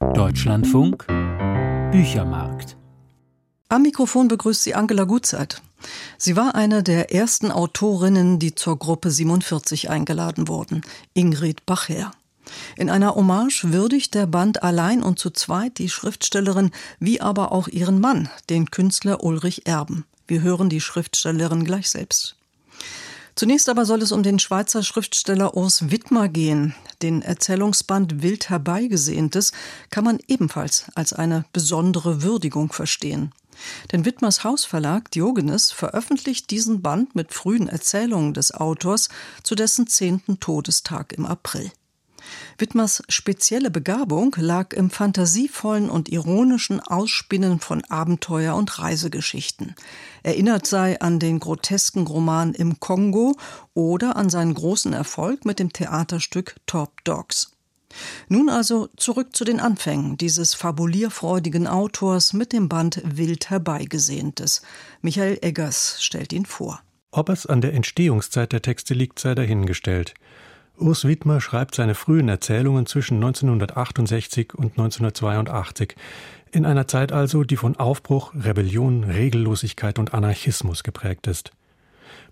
Deutschlandfunk Büchermarkt. Am Mikrofon begrüßt sie Angela Gutzeit. Sie war eine der ersten Autorinnen, die zur Gruppe 47 eingeladen wurden, Ingrid Bacher. In einer Hommage würdigt der Band allein und zu zweit die Schriftstellerin wie aber auch ihren Mann, den Künstler Ulrich Erben. Wir hören die Schriftstellerin gleich selbst. Zunächst aber soll es um den Schweizer Schriftsteller Urs Wittmer gehen. Den Erzählungsband Wild herbeigesehntes kann man ebenfalls als eine besondere Würdigung verstehen. Denn Wittmers Hausverlag Diogenes veröffentlicht diesen Band mit frühen Erzählungen des Autors zu dessen zehnten Todestag im April. Wittmers spezielle Begabung lag im fantasievollen und ironischen Ausspinnen von Abenteuer- und Reisegeschichten. Erinnert sei an den grotesken Roman Im Kongo oder an seinen großen Erfolg mit dem Theaterstück Top Dogs. Nun also zurück zu den Anfängen dieses fabulierfreudigen Autors mit dem Band Wild herbeigesehntes. Michael Eggers stellt ihn vor. Ob es an der Entstehungszeit der Texte liegt, sei dahingestellt. Urs Widmer schreibt seine frühen Erzählungen zwischen 1968 und 1982, in einer Zeit also, die von Aufbruch, Rebellion, Regellosigkeit und Anarchismus geprägt ist.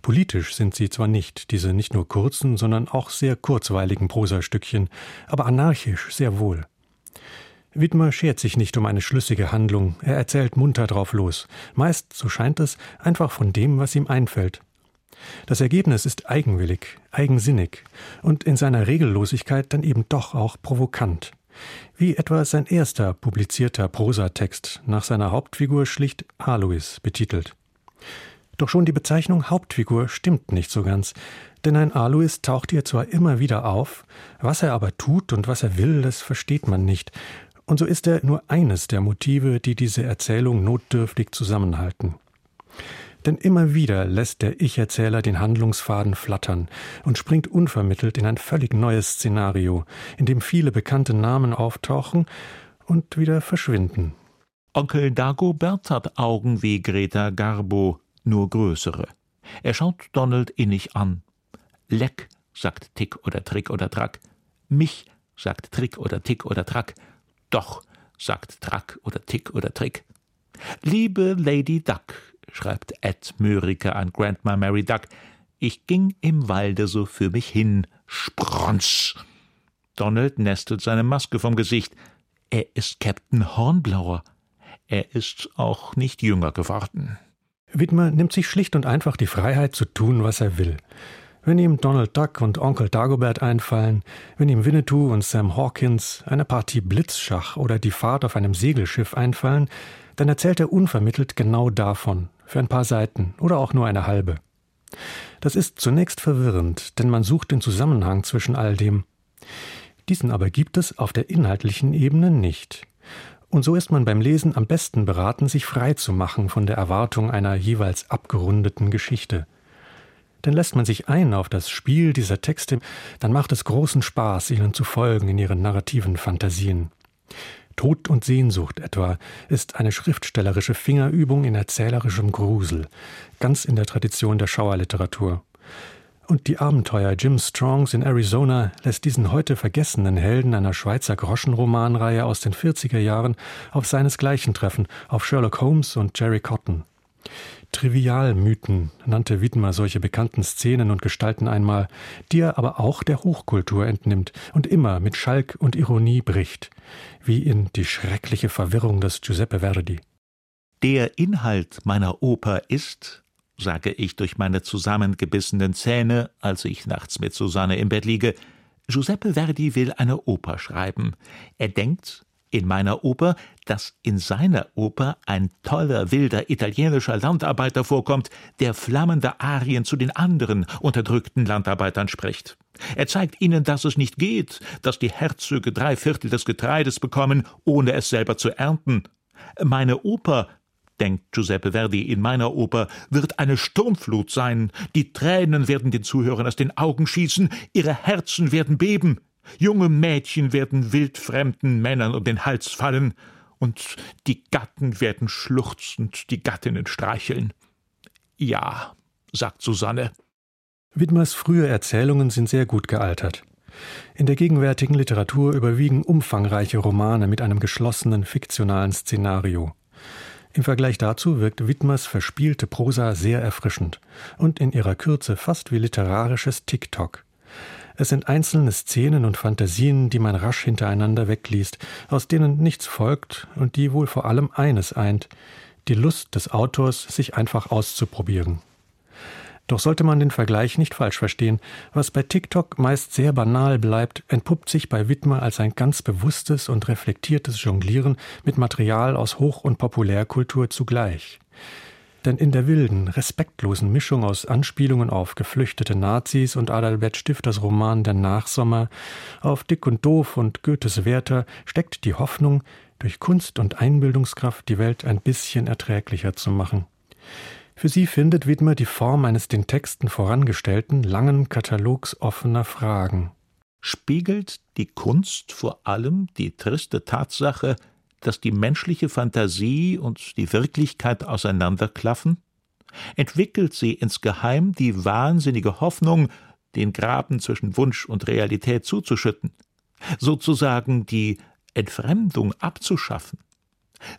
Politisch sind sie zwar nicht, diese nicht nur kurzen, sondern auch sehr kurzweiligen Prosastückchen, aber anarchisch sehr wohl. Widmer schert sich nicht um eine schlüssige Handlung, er erzählt munter drauf los, meist, so scheint es, einfach von dem, was ihm einfällt, das Ergebnis ist eigenwillig, eigensinnig und in seiner Regellosigkeit dann eben doch auch provokant. Wie etwa sein erster publizierter Prosatext nach seiner Hauptfigur schlicht Alois betitelt. Doch schon die Bezeichnung Hauptfigur stimmt nicht so ganz, denn ein Alois taucht hier zwar immer wieder auf, was er aber tut und was er will, das versteht man nicht, und so ist er nur eines der Motive, die diese Erzählung notdürftig zusammenhalten. Denn immer wieder lässt der Ich-Erzähler den Handlungsfaden flattern und springt unvermittelt in ein völlig neues Szenario, in dem viele bekannte Namen auftauchen und wieder verschwinden. Onkel Dagobert hat Augen wie Greta Garbo, nur größere. Er schaut Donald innig an. Leck, sagt Tick oder Trick oder Track. Mich, sagt Trick oder Tick oder Track. Doch, sagt Track oder Tick oder Trick. Liebe Lady Duck, schreibt Ed Mörike an Grandma Mary Duck, ich ging im Walde so für mich hin, Spronsch. Donald nestelt seine Maske vom Gesicht. Er ist Captain Hornblauer. Er ist auch nicht jünger geworden. Widmer nimmt sich schlicht und einfach die Freiheit zu tun, was er will. Wenn ihm Donald Duck und Onkel Dagobert einfallen, wenn ihm Winnetou und Sam Hawkins, eine Partie Blitzschach oder die Fahrt auf einem Segelschiff einfallen, dann erzählt er unvermittelt genau davon, für ein paar Seiten oder auch nur eine halbe. Das ist zunächst verwirrend, denn man sucht den Zusammenhang zwischen all dem. Diesen aber gibt es auf der inhaltlichen Ebene nicht. Und so ist man beim Lesen am besten beraten, sich frei zu machen von der Erwartung einer jeweils abgerundeten Geschichte. Denn lässt man sich ein auf das Spiel dieser Texte, dann macht es großen Spaß, ihnen zu folgen in ihren narrativen Fantasien. Tod und Sehnsucht etwa ist eine schriftstellerische Fingerübung in erzählerischem Grusel, ganz in der Tradition der Schauerliteratur. Und die Abenteuer Jim Strongs in Arizona lässt diesen heute vergessenen Helden einer Schweizer Groschenromanreihe aus den 40er Jahren auf seinesgleichen treffen, auf Sherlock Holmes und Jerry Cotton. Trivialmythen nannte Widmer solche bekannten Szenen und Gestalten einmal, die er aber auch der Hochkultur entnimmt und immer mit Schalk und Ironie bricht, wie in Die schreckliche Verwirrung des Giuseppe Verdi. Der Inhalt meiner Oper ist, sage ich durch meine zusammengebissenen Zähne, als ich nachts mit Susanne im Bett liege, Giuseppe Verdi will eine Oper schreiben. Er denkt, in meiner Oper, dass in seiner Oper ein toller, wilder italienischer Landarbeiter vorkommt, der flammende Arien zu den anderen unterdrückten Landarbeitern spricht. Er zeigt ihnen, dass es nicht geht, dass die Herzöge drei Viertel des Getreides bekommen, ohne es selber zu ernten. Meine Oper denkt Giuseppe Verdi in meiner Oper, wird eine Sturmflut sein. Die Tränen werden den Zuhörern aus den Augen schießen, ihre Herzen werden beben. Junge Mädchen werden wildfremden Männern um den Hals fallen, und die Gatten werden schluchzend die Gattinnen streicheln. Ja, sagt Susanne. Widmers frühe Erzählungen sind sehr gut gealtert. In der gegenwärtigen Literatur überwiegen umfangreiche Romane mit einem geschlossenen fiktionalen Szenario. Im Vergleich dazu wirkt Widmers verspielte Prosa sehr erfrischend und in ihrer Kürze fast wie literarisches TikTok. Es sind einzelne Szenen und Fantasien, die man rasch hintereinander wegliest, aus denen nichts folgt und die wohl vor allem eines eint, die Lust des Autors, sich einfach auszuprobieren. Doch sollte man den Vergleich nicht falsch verstehen, was bei TikTok meist sehr banal bleibt, entpuppt sich bei Widmer als ein ganz bewusstes und reflektiertes Jonglieren mit Material aus Hoch- und Populärkultur zugleich. Denn in der wilden, respektlosen Mischung aus Anspielungen auf geflüchtete Nazis und Adalbert Stifters Roman Der Nachsommer, auf Dick und Doof und Goethes Werther steckt die Hoffnung, durch Kunst und Einbildungskraft die Welt ein bisschen erträglicher zu machen. Für sie findet Widmer die Form eines den Texten vorangestellten langen Katalogs offener Fragen. Spiegelt die Kunst vor allem die triste Tatsache, dass die menschliche Fantasie und die Wirklichkeit auseinanderklaffen? Entwickelt sie insgeheim die wahnsinnige Hoffnung, den Graben zwischen Wunsch und Realität zuzuschütten, sozusagen die Entfremdung abzuschaffen?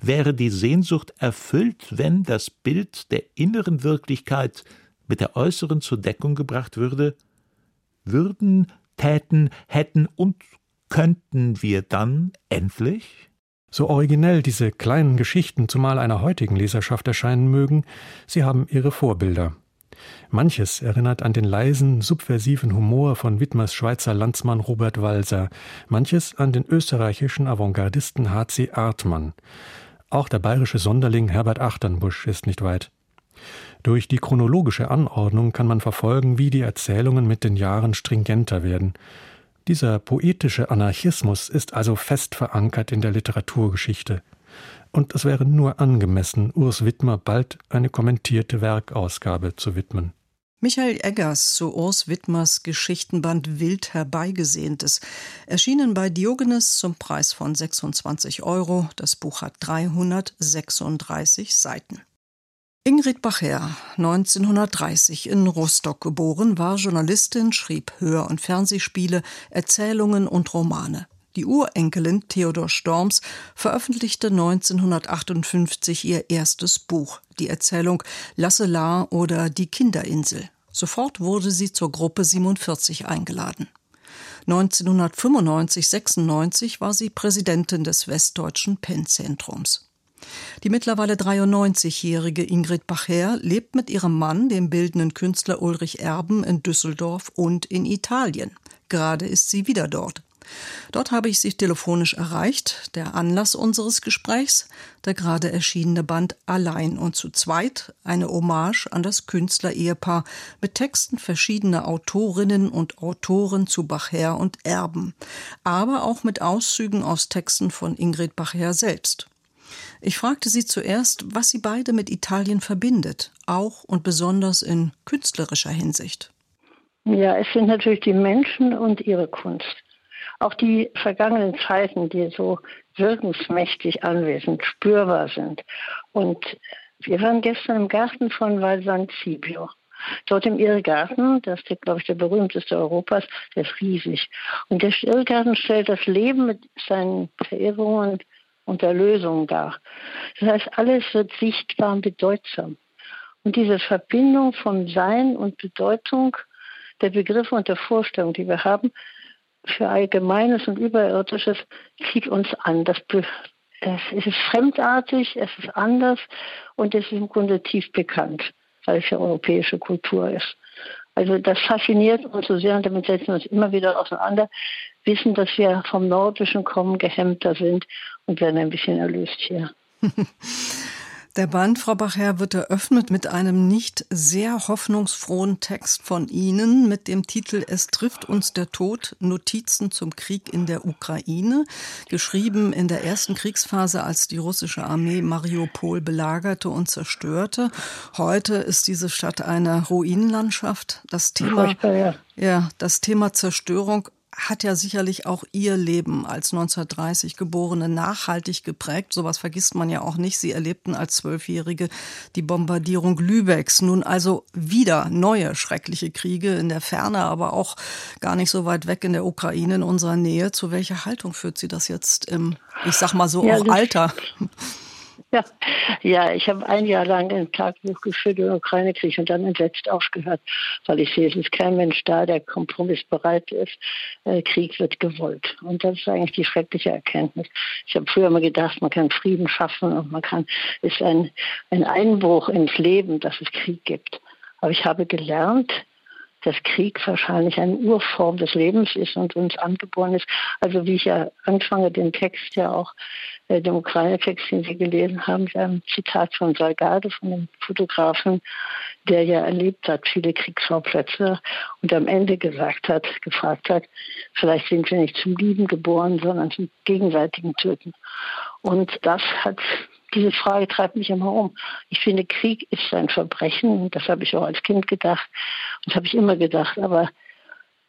wäre die Sehnsucht erfüllt, wenn das Bild der inneren Wirklichkeit mit der äußeren zur Deckung gebracht würde? Würden, täten, hätten und könnten wir dann endlich? So originell diese kleinen Geschichten zumal einer heutigen Leserschaft erscheinen mögen, sie haben ihre Vorbilder. Manches erinnert an den leisen, subversiven Humor von Widmers Schweizer Landsmann Robert Walser, manches an den österreichischen Avantgardisten H.C. Artmann. Auch der bayerische Sonderling Herbert Achternbusch ist nicht weit. Durch die chronologische Anordnung kann man verfolgen, wie die Erzählungen mit den Jahren stringenter werden. Dieser poetische Anarchismus ist also fest verankert in der Literaturgeschichte und es wäre nur angemessen, Urs Widmer bald eine kommentierte Werkausgabe zu widmen. Michael Eggers zu Urs Widmers Geschichtenband Wild herbeigesehntes, erschienen bei Diogenes zum Preis von 26 Euro. Das Buch hat 336 Seiten. Ingrid Bacher, 1930 in Rostock geboren, war Journalistin, schrieb Hör- und Fernsehspiele, Erzählungen und Romane. Die Urenkelin Theodor Storms veröffentlichte 1958 ihr erstes Buch, die Erzählung Lasselar oder Die Kinderinsel. Sofort wurde sie zur Gruppe 47 eingeladen. 1995-96 war sie Präsidentin des Westdeutschen Pennzentrums. Die mittlerweile 93-jährige Ingrid Bacher lebt mit ihrem Mann, dem bildenden Künstler Ulrich Erben, in Düsseldorf und in Italien. Gerade ist sie wieder dort. Dort habe ich sie telefonisch erreicht. Der Anlass unseres Gesprächs, der gerade erschienene Band Allein und zu zweit, eine Hommage an das Künstlerehepaar mit Texten verschiedener Autorinnen und Autoren zu Bachher und Erben, aber auch mit Auszügen aus Texten von Ingrid Bachher selbst. Ich fragte sie zuerst, was sie beide mit Italien verbindet, auch und besonders in künstlerischer Hinsicht. Ja, es sind natürlich die Menschen und ihre Kunst. Auch die vergangenen Zeiten, die so wirkungsmächtig anwesend, spürbar sind. Und wir waren gestern im Garten von Val San Cibio. Dort im Irrgarten, das ist, glaube ich, der berühmteste Europas, der ist riesig. Und der Irrgarten stellt das Leben mit seinen Verirrungen und Erlösungen dar. Das heißt, alles wird sichtbar und bedeutsam. Und diese Verbindung von Sein und Bedeutung der Begriffe und der Vorstellung, die wir haben, für Allgemeines und Überirdisches zieht uns an. Das es ist fremdartig, es ist anders und es ist im Grunde tief bekannt, weil es ja europäische Kultur ist. Also das fasziniert uns so sehr und damit setzen wir uns immer wieder auseinander, wissen, dass wir vom Nordischen kommen, gehemmter sind und werden ein bisschen erlöst hier. Der Band, Frau Bachherr, wird eröffnet mit einem nicht sehr hoffnungsfrohen Text von Ihnen mit dem Titel Es trifft uns der Tod, Notizen zum Krieg in der Ukraine, geschrieben in der ersten Kriegsphase, als die russische Armee Mariupol belagerte und zerstörte. Heute ist diese Stadt eine Ruinenlandschaft. Das Thema, ja, das Thema Zerstörung hat ja sicherlich auch Ihr Leben als 1930 Geborene nachhaltig geprägt. Sowas vergisst man ja auch nicht. Sie erlebten als Zwölfjährige die Bombardierung Lübecks. Nun also wieder neue schreckliche Kriege in der Ferne, aber auch gar nicht so weit weg in der Ukraine, in unserer Nähe. Zu welcher Haltung führt Sie das jetzt im, ich sag mal so, ja, auch Alter? Ja, ja ich habe ein Jahr lang ein Tagebuch geführt über den Ukraine-Krieg und dann entsetzt aufgehört, weil ich sehe, es ist kein Mensch da, der kompromissbereit ist. Äh, Krieg wird gewollt. Und das ist eigentlich die schreckliche Erkenntnis. Ich habe früher mal gedacht, man kann Frieden schaffen und man kann, ist ein, ein Einbruch ins Leben, dass es Krieg gibt. Aber ich habe gelernt, dass Krieg wahrscheinlich eine Urform des Lebens ist und uns angeboren ist. Also wie ich ja anfange, den Text ja auch, äh, den Ukraine-Text, den Sie gelesen haben, ein Zitat von Salgado, von dem Fotografen, der ja erlebt hat, viele Kriegsschauplätze und am Ende gesagt hat, gefragt hat, vielleicht sind wir nicht zum Lieben geboren, sondern zum gegenseitigen Töten. Und das hat diese Frage treibt mich immer um. Ich finde, Krieg ist ein Verbrechen. Das habe ich auch als Kind gedacht. Das habe ich immer gedacht. Aber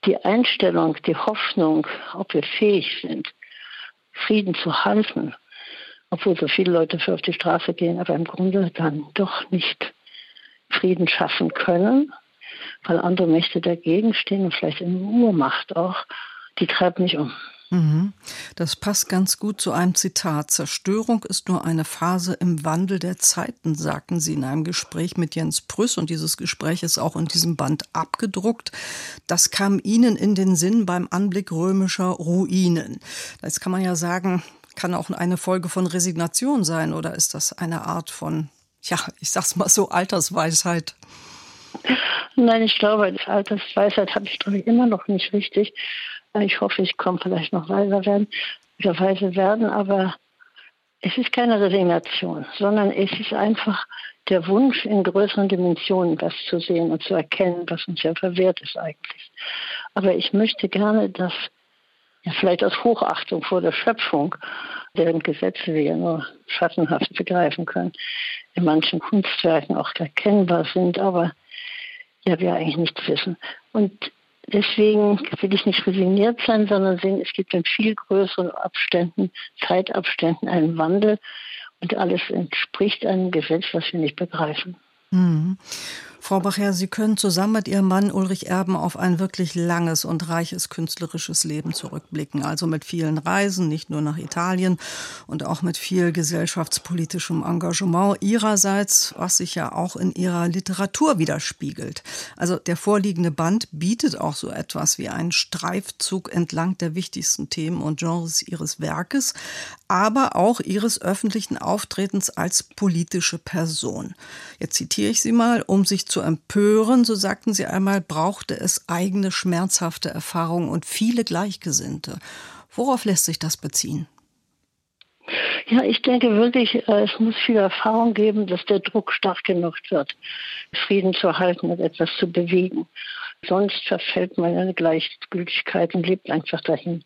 die Einstellung, die Hoffnung, ob wir fähig sind, Frieden zu halten, obwohl so viele Leute für auf die Straße gehen, aber im Grunde dann doch nicht Frieden schaffen können, weil andere Mächte dagegen stehen und vielleicht in Urmacht auch, die treibt mich um. Mhm. Das passt ganz gut zu einem Zitat. Zerstörung ist nur eine Phase im Wandel der Zeiten, sagten Sie in einem Gespräch mit Jens Prüss. Und dieses Gespräch ist auch in diesem Band abgedruckt. Das kam Ihnen in den Sinn beim Anblick römischer Ruinen. Jetzt kann man ja sagen, kann auch eine Folge von Resignation sein oder ist das eine Art von, ja, ich sag's mal so, Altersweisheit? Nein, ich glaube, Altersweisheit habe ich, glaube ich, immer noch nicht richtig. Ich hoffe, ich komme vielleicht noch weiser werden, wieder weise werden, aber es ist keine Resignation, sondern es ist einfach der Wunsch, in größeren Dimensionen das zu sehen und zu erkennen, was uns ja verwehrt ist eigentlich. Aber ich möchte gerne, dass ja, vielleicht aus Hochachtung vor der Schöpfung, deren Gesetze wir ja nur schattenhaft begreifen können, in manchen Kunstwerken auch erkennbar sind, aber ja, wir eigentlich nichts wissen. Und Deswegen will ich nicht resigniert sein, sondern sehen, es gibt in viel größeren Abständen, Zeitabständen einen Wandel und alles entspricht einem Gesetz, was wir nicht begreifen. Mhm. Frau Bacher, Sie können zusammen mit Ihrem Mann Ulrich Erben auf ein wirklich langes und reiches künstlerisches Leben zurückblicken. Also mit vielen Reisen, nicht nur nach Italien und auch mit viel gesellschaftspolitischem Engagement Ihrerseits, was sich ja auch in Ihrer Literatur widerspiegelt. Also der vorliegende Band bietet auch so etwas wie einen Streifzug entlang der wichtigsten Themen und Genres Ihres Werkes, aber auch Ihres öffentlichen Auftretens als politische Person. Jetzt zitiere ich Sie mal, um sich zu empören, so sagten Sie einmal, brauchte es eigene schmerzhafte Erfahrungen und viele Gleichgesinnte. Worauf lässt sich das beziehen? Ja, ich denke wirklich, äh, es muss viel Erfahrung geben, dass der Druck stark genug wird, Frieden zu halten und etwas zu bewegen. Sonst verfällt man in Gleichgültigkeit und lebt einfach dahin.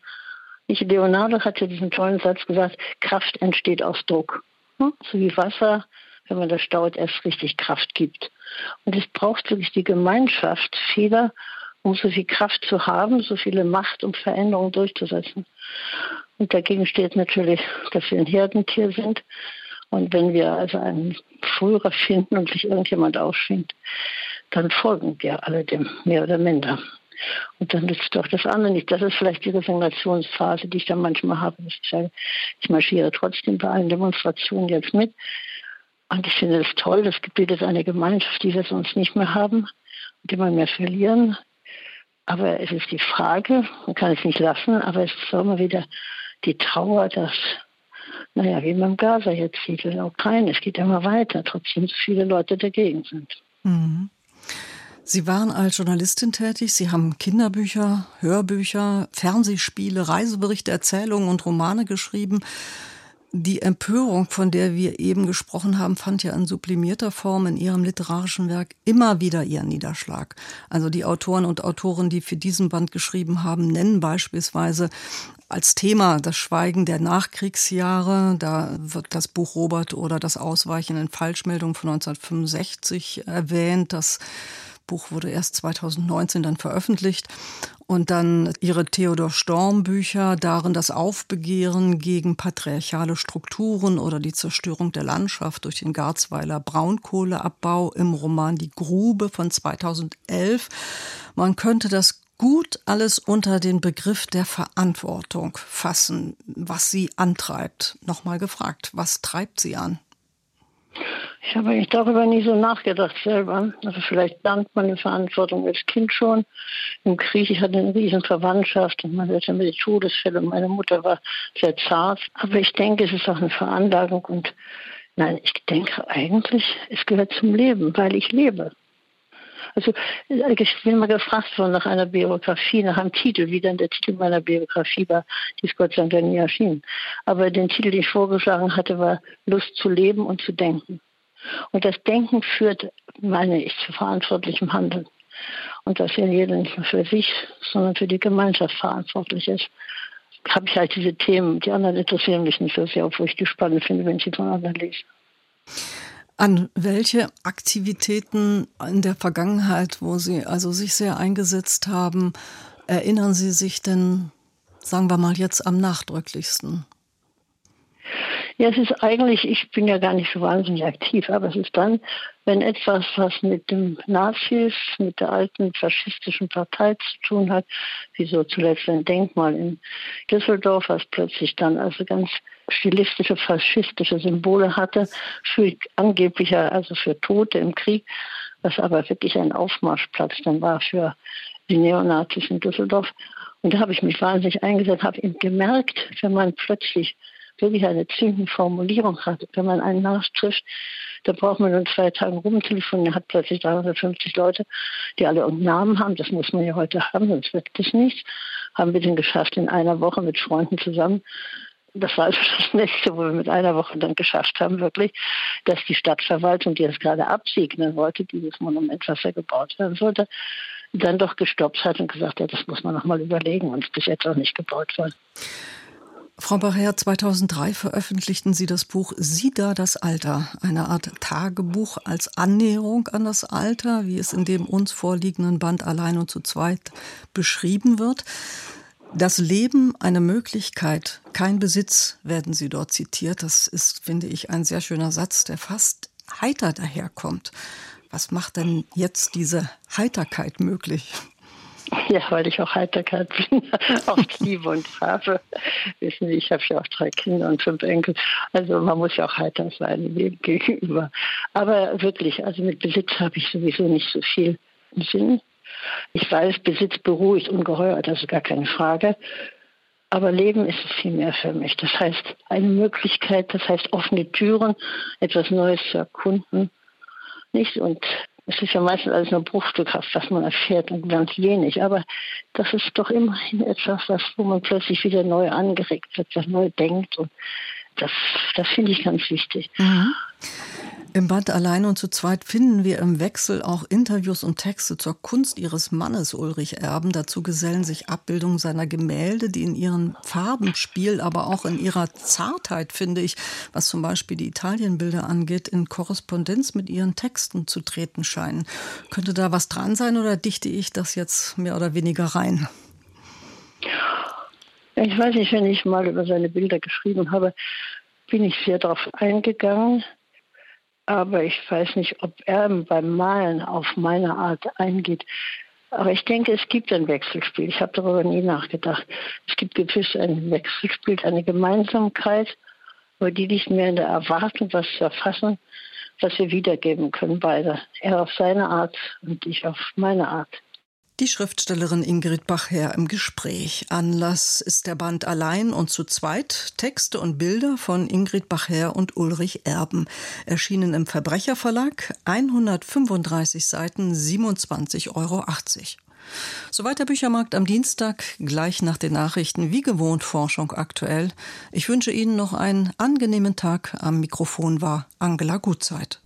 Ich, Leonardo hatte diesen tollen Satz gesagt, Kraft entsteht aus Druck. Hm? So wie Wasser wenn man das staut, erst richtig Kraft gibt. Und es braucht wirklich die Gemeinschaft vieler, um so viel Kraft zu haben, so viele Macht, um Veränderungen durchzusetzen. Und dagegen steht natürlich, dass wir ein Herdentier sind. Und wenn wir also einen Führer finden und sich irgendjemand ausschwingt, dann folgen wir alle dem, mehr oder minder. Und dann nützt doch das andere nicht. Das ist vielleicht die Resignationsphase, die ich dann manchmal habe. Ich sage, ich marschiere trotzdem bei allen Demonstrationen jetzt mit. Und ich finde es toll, das bildet eine Gemeinschaft, die wir sonst nicht mehr haben und immer mehr verlieren. Aber es ist die Frage, man kann es nicht lassen, aber es ist immer wieder die Trauer, dass, naja, wie beim Gaza jetzt sieht, in der Ukraine, es geht immer weiter, trotzdem so viele Leute dagegen sind. Mhm. Sie waren als Journalistin tätig. Sie haben Kinderbücher, Hörbücher, Fernsehspiele, Reiseberichte, Erzählungen und Romane geschrieben. Die Empörung, von der wir eben gesprochen haben, fand ja in sublimierter Form in ihrem literarischen Werk immer wieder ihren Niederschlag. Also die Autoren und Autoren, die für diesen Band geschrieben haben, nennen beispielsweise als Thema das Schweigen der Nachkriegsjahre. Da wird das Buch Robert oder das Ausweichen in Falschmeldungen von 1965 erwähnt, das Buch wurde erst 2019 dann veröffentlicht. Und dann ihre Theodor Storm Bücher, darin das Aufbegehren gegen patriarchale Strukturen oder die Zerstörung der Landschaft durch den Garzweiler Braunkohleabbau im Roman Die Grube von 2011. Man könnte das gut alles unter den Begriff der Verantwortung fassen, was sie antreibt. Nochmal gefragt, was treibt sie an? Ich habe eigentlich darüber nie so nachgedacht selber. Also vielleicht lernt man eine Verantwortung als Kind schon. Im Krieg, ich hatte eine riesen Verwandtschaft und man hatte mit Todesfälle und meine Mutter war sehr zart. Aber ich denke, es ist auch eine Veranlagung und nein, ich denke eigentlich, es gehört zum Leben, weil ich lebe. Also ich bin mal gefragt worden nach einer Biografie, nach einem Titel, wie dann der Titel meiner Biografie war, die ist Gott sei Dank nie erschienen. Aber den Titel, den ich vorgeschlagen hatte, war Lust zu leben und zu denken. Und das Denken führt, meine ich, zu verantwortlichem Handeln. Und dass ja jeder nicht nur für sich, sondern für die Gemeinschaft verantwortlich ist. Habe ich halt diese Themen, die anderen interessieren mich nicht so sehr, obwohl ich die spannend finde, wenn ich sie von anderen lese. An welche Aktivitäten in der Vergangenheit, wo Sie also sich sehr eingesetzt haben, erinnern Sie sich denn, sagen wir mal jetzt am nachdrücklichsten? Ja, es ist eigentlich, ich bin ja gar nicht so wahnsinnig aktiv, aber es ist dann, wenn etwas, was mit dem Nazis, mit der alten faschistischen Partei zu tun hat, wie so zuletzt ein Denkmal in Düsseldorf, was plötzlich dann also ganz stilistische faschistische Symbole hatte, für angeblicher, also für Tote im Krieg, was aber wirklich ein Aufmarschplatz dann war für die Neonazis in Düsseldorf. Und da habe ich mich wahnsinnig eingesetzt, habe eben gemerkt, wenn man plötzlich wirklich eine ziemliche Formulierung hat. Wenn man einen nachtrifft, da braucht man nur zwei Tage rumtelefonieren, hat plötzlich 350 Leute, die alle einen Namen haben. Das muss man ja heute haben, sonst wird das nichts. Haben wir den geschafft in einer Woche mit Freunden zusammen. Das war also das Nächste, wo wir mit einer Woche dann geschafft haben, wirklich, dass die Stadtverwaltung, die es gerade absegnen wollte, dieses Monument, was ja gebaut werden sollte, dann doch gestoppt hat und gesagt hat, das muss man nochmal überlegen und bis jetzt auch nicht gebaut worden. Frau Barrer, 2003 veröffentlichten Sie das Buch Sie da das Alter, eine Art Tagebuch als Annäherung an das Alter, wie es in dem uns vorliegenden Band Allein und zu zweit beschrieben wird. Das Leben eine Möglichkeit, kein Besitz, werden Sie dort zitiert. Das ist, finde ich, ein sehr schöner Satz, der fast heiter daherkommt. Was macht denn jetzt diese Heiterkeit möglich? Ja, weil ich auch Heiterkeit bin, auch liebe und habe. Wissen Sie, ich habe ja auch drei Kinder und fünf Enkel. Also man muss ja auch heiter sein dem gegenüber. Aber wirklich, also mit Besitz habe ich sowieso nicht so viel Sinn. Ich weiß, Besitz beruhigt ungeheuer, das ist gar keine Frage. Aber Leben ist es viel mehr für mich. Das heißt, eine Möglichkeit, das heißt offene Türen, etwas Neues zu erkunden. Nicht? Und es ist ja meistens alles nur bruchstückhaft, was man erfährt und ganz wenig. Aber das ist doch immerhin etwas, was, wo man plötzlich wieder neu angeregt wird, was neu denkt. Und das, das finde ich ganz wichtig. Mhm. Im Band Allein und zu zweit finden wir im Wechsel auch Interviews und Texte zur Kunst ihres Mannes Ulrich Erben. Dazu gesellen sich Abbildungen seiner Gemälde, die in ihren Farbenspiel, aber auch in ihrer Zartheit, finde ich, was zum Beispiel die Italienbilder angeht, in Korrespondenz mit ihren Texten zu treten scheinen. Könnte da was dran sein oder dichte ich das jetzt mehr oder weniger rein? Ich weiß nicht, wenn ich mal über seine Bilder geschrieben habe, bin ich sehr darauf eingegangen aber ich weiß nicht, ob er beim Malen auf meine Art eingeht. Aber ich denke, es gibt ein Wechselspiel. Ich habe darüber nie nachgedacht. Es gibt gewiss ein Wechselspiel, eine Gemeinsamkeit, aber die liegt mehr in der Erwartung, was zu erfassen, was wir wiedergeben können, beide. Er auf seine Art und ich auf meine Art. Die Schriftstellerin Ingrid Bachherr im Gespräch. Anlass ist der Band Allein und zu zweit. Texte und Bilder von Ingrid Bachherr und Ulrich Erben. Erschienen im Verbrecherverlag. 135 Seiten, 27,80 Euro. Soweit der Büchermarkt am Dienstag, gleich nach den Nachrichten, wie gewohnt Forschung aktuell. Ich wünsche Ihnen noch einen angenehmen Tag. Am Mikrofon war Angela Gutzeit.